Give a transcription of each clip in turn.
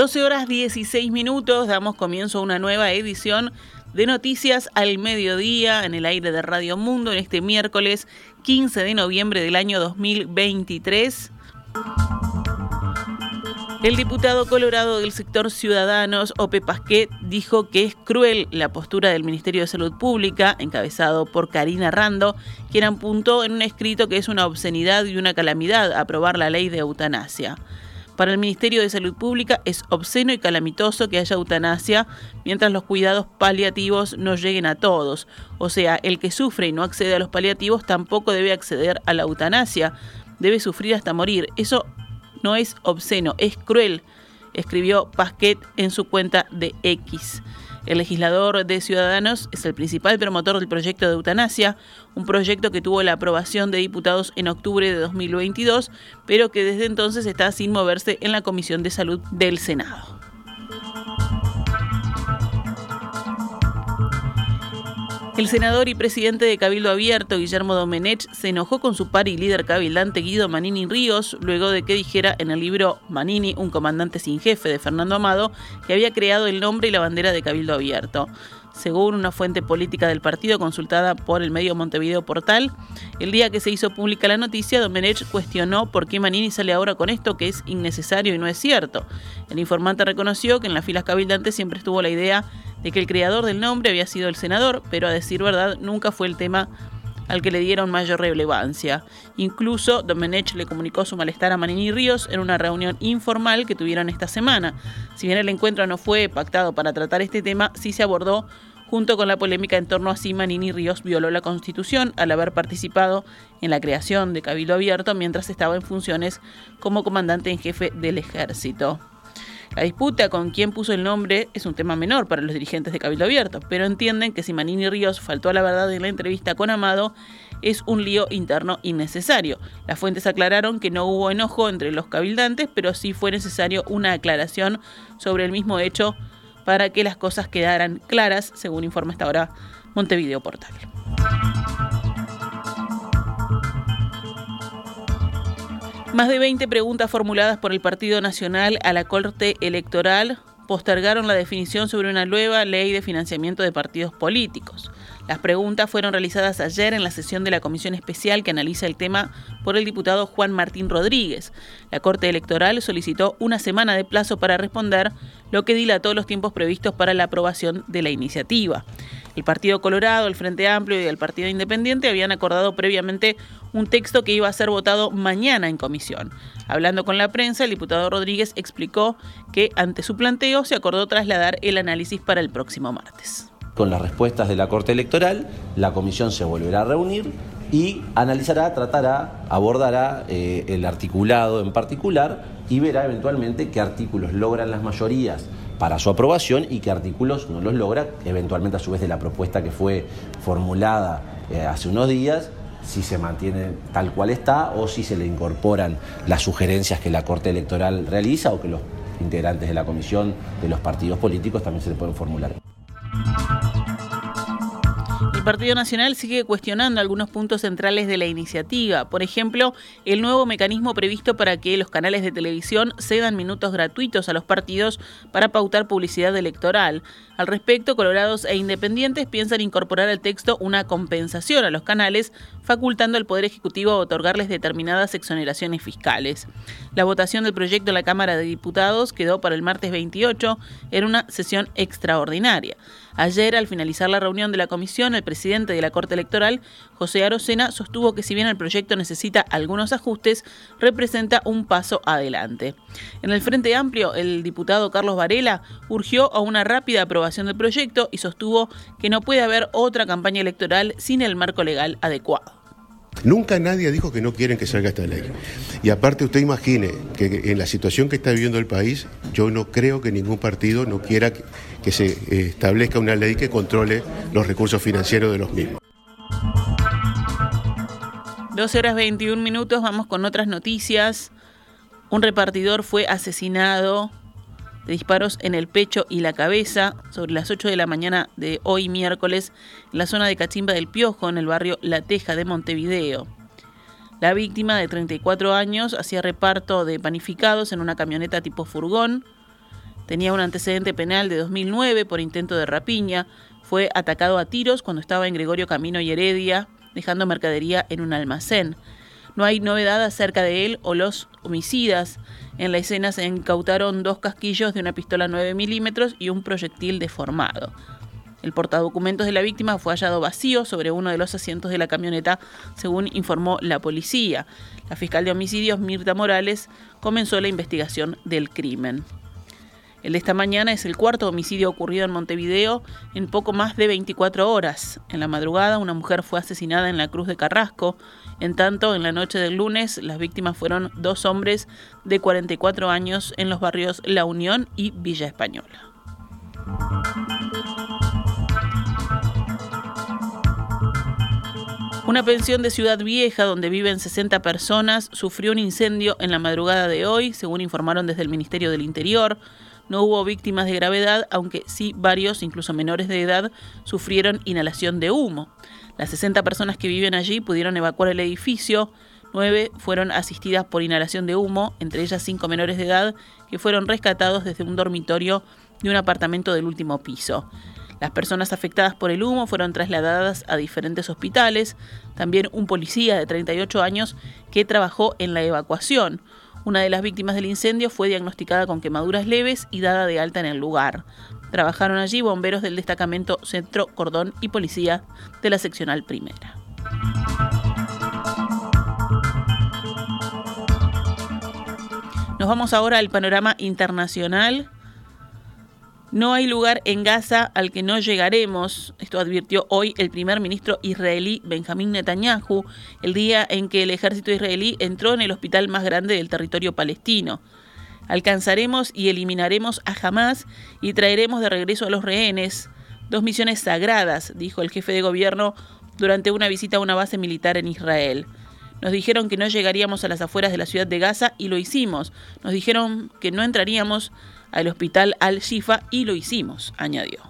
12 horas 16 minutos, damos comienzo a una nueva edición de Noticias al Mediodía en el aire de Radio Mundo en este miércoles 15 de noviembre del año 2023. El diputado colorado del sector Ciudadanos, Ope Pasquet, dijo que es cruel la postura del Ministerio de Salud Pública, encabezado por Karina Rando, quien apuntó en un escrito que es una obscenidad y una calamidad aprobar la ley de eutanasia. Para el Ministerio de Salud Pública es obsceno y calamitoso que haya eutanasia mientras los cuidados paliativos no lleguen a todos. O sea, el que sufre y no accede a los paliativos tampoco debe acceder a la eutanasia. Debe sufrir hasta morir. Eso no es obsceno, es cruel, escribió Pasquet en su cuenta de X. El legislador de Ciudadanos es el principal promotor del proyecto de eutanasia, un proyecto que tuvo la aprobación de diputados en octubre de 2022, pero que desde entonces está sin moverse en la Comisión de Salud del Senado. El senador y presidente de Cabildo Abierto, Guillermo Domenech, se enojó con su par y líder cabildante Guido Manini Ríos luego de que dijera en el libro Manini, un comandante sin jefe de Fernando Amado, que había creado el nombre y la bandera de Cabildo Abierto. Según una fuente política del partido consultada por el medio Montevideo Portal, el día que se hizo pública la noticia, Domenech cuestionó por qué Manini sale ahora con esto que es innecesario y no es cierto. El informante reconoció que en las filas cabildantes siempre estuvo la idea de que el creador del nombre había sido el senador, pero a decir verdad nunca fue el tema al que le dieron mayor relevancia. Incluso Domenech le comunicó su malestar a Manini Ríos en una reunión informal que tuvieron esta semana. Si bien el encuentro no fue pactado para tratar este tema, sí se abordó junto con la polémica en torno a si Manini Ríos violó la Constitución al haber participado en la creación de Cabildo Abierto mientras estaba en funciones como comandante en jefe del ejército. La disputa con quién puso el nombre es un tema menor para los dirigentes de Cabildo Abierto, pero entienden que si Manini Ríos faltó a la verdad en la entrevista con Amado, es un lío interno innecesario. Las fuentes aclararon que no hubo enojo entre los cabildantes, pero sí fue necesario una aclaración sobre el mismo hecho para que las cosas quedaran claras, según informa hasta ahora Montevideo Portal. Más de 20 preguntas formuladas por el Partido Nacional a la Corte Electoral postergaron la definición sobre una nueva ley de financiamiento de partidos políticos. Las preguntas fueron realizadas ayer en la sesión de la comisión especial que analiza el tema por el diputado Juan Martín Rodríguez. La Corte Electoral solicitó una semana de plazo para responder, lo que dilató los tiempos previstos para la aprobación de la iniciativa. El Partido Colorado, el Frente Amplio y el Partido Independiente habían acordado previamente un texto que iba a ser votado mañana en comisión. Hablando con la prensa, el diputado Rodríguez explicó que ante su planteo se acordó trasladar el análisis para el próximo martes. Con las respuestas de la Corte Electoral, la comisión se volverá a reunir y analizará, tratará, abordará eh, el articulado en particular y verá eventualmente qué artículos logran las mayorías para su aprobación y qué artículos no los logra, eventualmente a su vez de la propuesta que fue formulada eh, hace unos días, si se mantiene tal cual está o si se le incorporan las sugerencias que la Corte Electoral realiza o que los integrantes de la comisión de los partidos políticos también se le pueden formular. El Partido Nacional sigue cuestionando algunos puntos centrales de la iniciativa. Por ejemplo, el nuevo mecanismo previsto para que los canales de televisión cedan minutos gratuitos a los partidos para pautar publicidad electoral. Al respecto, Colorados e Independientes piensan incorporar al texto una compensación a los canales, facultando al Poder Ejecutivo a otorgarles determinadas exoneraciones fiscales. La votación del proyecto en la Cámara de Diputados quedó para el martes 28 en una sesión extraordinaria. Ayer, al finalizar la reunión de la comisión, el presidente de la Corte Electoral, José Arocena, sostuvo que si bien el proyecto necesita algunos ajustes, representa un paso adelante. En el Frente Amplio, el diputado Carlos Varela urgió a una rápida aprobación del proyecto y sostuvo que no puede haber otra campaña electoral sin el marco legal adecuado. Nunca nadie dijo que no quieren que salga esta ley. Y aparte usted imagine que en la situación que está viviendo el país, yo no creo que ningún partido no quiera que, se eh, establezca una ley que controle los recursos financieros de los mismos. 12 horas 21 minutos, vamos con otras noticias. Un repartidor fue asesinado disparos en el pecho y la cabeza sobre las 8 de la mañana de hoy miércoles en la zona de Cachimba del Piojo, en el barrio La Teja de Montevideo. La víctima de 34 años hacía reparto de panificados en una camioneta tipo furgón. Tenía un antecedente penal de 2009 por intento de rapiña. Fue atacado a tiros cuando estaba en Gregorio Camino y Heredia, dejando mercadería en un almacén. No hay novedad acerca de él o los homicidas. En la escena se incautaron dos casquillos de una pistola 9 milímetros y un proyectil deformado. El portadocumentos de la víctima fue hallado vacío sobre uno de los asientos de la camioneta, según informó la policía. La fiscal de homicidios, Mirta Morales, comenzó la investigación del crimen. El de esta mañana es el cuarto homicidio ocurrido en Montevideo en poco más de 24 horas. En la madrugada, una mujer fue asesinada en la Cruz de Carrasco. En tanto, en la noche del lunes, las víctimas fueron dos hombres de 44 años en los barrios La Unión y Villa Española. Una pensión de Ciudad Vieja, donde viven 60 personas, sufrió un incendio en la madrugada de hoy, según informaron desde el Ministerio del Interior. No hubo víctimas de gravedad, aunque sí varios, incluso menores de edad, sufrieron inhalación de humo. Las 60 personas que viven allí pudieron evacuar el edificio. Nueve fueron asistidas por inhalación de humo, entre ellas cinco menores de edad que fueron rescatados desde un dormitorio de un apartamento del último piso. Las personas afectadas por el humo fueron trasladadas a diferentes hospitales. También un policía de 38 años que trabajó en la evacuación. Una de las víctimas del incendio fue diagnosticada con quemaduras leves y dada de alta en el lugar. Trabajaron allí bomberos del destacamento Centro Cordón y policía de la seccional primera. Nos vamos ahora al panorama internacional. No hay lugar en Gaza al que no llegaremos, esto advirtió hoy el primer ministro israelí Benjamín Netanyahu, el día en que el ejército israelí entró en el hospital más grande del territorio palestino. Alcanzaremos y eliminaremos a Hamas y traeremos de regreso a los rehenes, dos misiones sagradas, dijo el jefe de gobierno durante una visita a una base militar en Israel. Nos dijeron que no llegaríamos a las afueras de la ciudad de Gaza y lo hicimos. Nos dijeron que no entraríamos al hospital Al-Shifa y lo hicimos, añadió.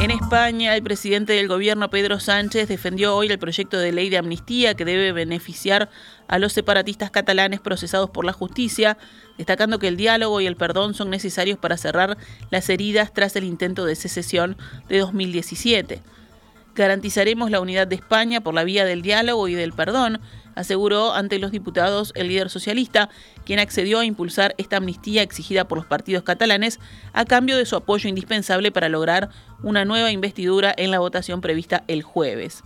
En España, el presidente del gobierno, Pedro Sánchez, defendió hoy el proyecto de ley de amnistía que debe beneficiar a los separatistas catalanes procesados por la justicia, destacando que el diálogo y el perdón son necesarios para cerrar las heridas tras el intento de secesión de 2017. Garantizaremos la unidad de España por la vía del diálogo y del perdón, aseguró ante los diputados el líder socialista, quien accedió a impulsar esta amnistía exigida por los partidos catalanes a cambio de su apoyo indispensable para lograr una nueva investidura en la votación prevista el jueves.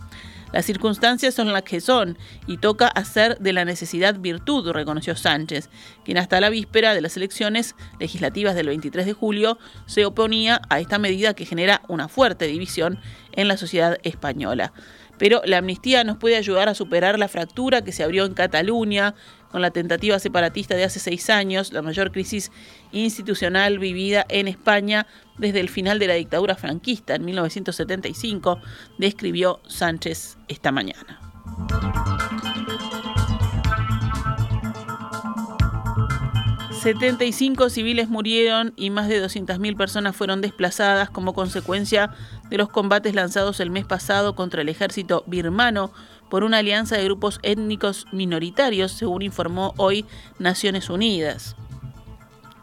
Las circunstancias son las que son y toca hacer de la necesidad virtud, reconoció Sánchez, quien hasta la víspera de las elecciones legislativas del 23 de julio se oponía a esta medida que genera una fuerte división en la sociedad española. Pero la amnistía nos puede ayudar a superar la fractura que se abrió en Cataluña con la tentativa separatista de hace seis años, la mayor crisis institucional vivida en España desde el final de la dictadura franquista en 1975, describió Sánchez esta mañana. 75 civiles murieron y más de 200.000 personas fueron desplazadas como consecuencia de los combates lanzados el mes pasado contra el ejército birmano por una alianza de grupos étnicos minoritarios, según informó hoy Naciones Unidas.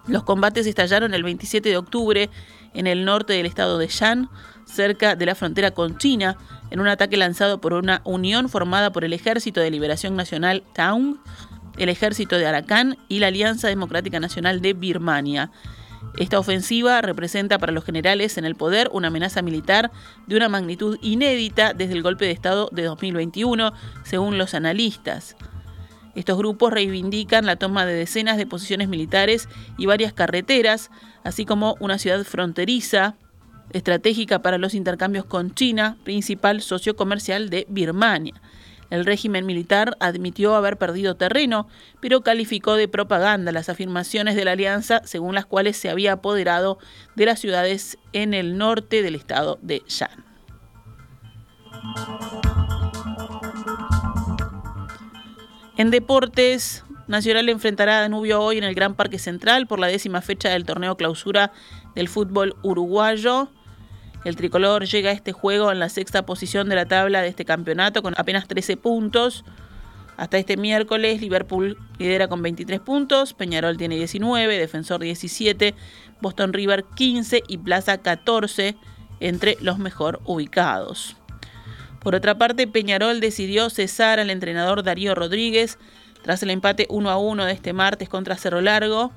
Los combates estallaron el 27 de octubre en el norte del estado de Shan, cerca de la frontera con China, en un ataque lanzado por una unión formada por el Ejército de Liberación Nacional Taung el ejército de Arakan y la Alianza Democrática Nacional de Birmania. Esta ofensiva representa para los generales en el poder una amenaza militar de una magnitud inédita desde el golpe de Estado de 2021, según los analistas. Estos grupos reivindican la toma de decenas de posiciones militares y varias carreteras, así como una ciudad fronteriza estratégica para los intercambios con China, principal socio comercial de Birmania. El régimen militar admitió haber perdido terreno, pero calificó de propaganda las afirmaciones de la alianza según las cuales se había apoderado de las ciudades en el norte del estado de Shan. En deportes, Nacional enfrentará a Danubio hoy en el Gran Parque Central por la décima fecha del torneo clausura del fútbol uruguayo. El tricolor llega a este juego en la sexta posición de la tabla de este campeonato con apenas 13 puntos. Hasta este miércoles, Liverpool lidera con 23 puntos, Peñarol tiene 19, Defensor 17, Boston River 15 y Plaza 14 entre los mejor ubicados. Por otra parte, Peñarol decidió cesar al entrenador Darío Rodríguez tras el empate 1 a 1 de este martes contra Cerro Largo,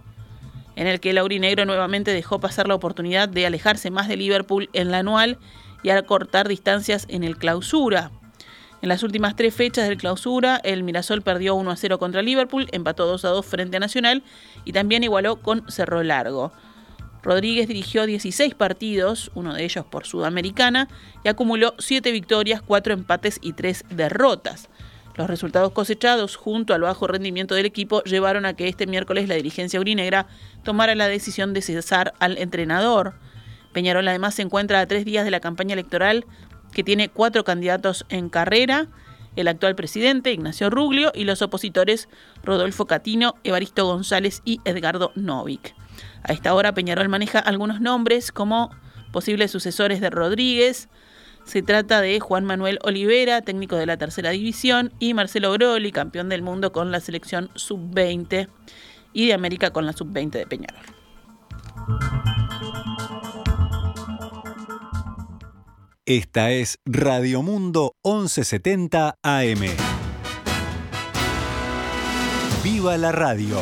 en el que el nuevamente dejó pasar la oportunidad de alejarse más de Liverpool en la anual y acortar distancias en el clausura. En las últimas tres fechas del clausura, el Mirasol perdió 1 a 0 contra Liverpool, empató 2 a 2 frente a Nacional y también igualó con Cerro Largo. Rodríguez dirigió 16 partidos, uno de ellos por Sudamericana, y acumuló 7 victorias, 4 empates y 3 derrotas. Los resultados cosechados junto al bajo rendimiento del equipo llevaron a que este miércoles la dirigencia urinegra tomara la decisión de cesar al entrenador. Peñarol además se encuentra a tres días de la campaña electoral que tiene cuatro candidatos en carrera, el actual presidente Ignacio Ruglio y los opositores Rodolfo Catino, Evaristo González y Edgardo Novik. A esta hora Peñarol maneja algunos nombres como posibles sucesores de Rodríguez. Se trata de Juan Manuel Olivera, técnico de la tercera división, y Marcelo Groli, campeón del mundo con la selección sub-20 y de América con la sub-20 de Peñarol. Esta es Radio Mundo 1170 AM. ¡Viva la radio!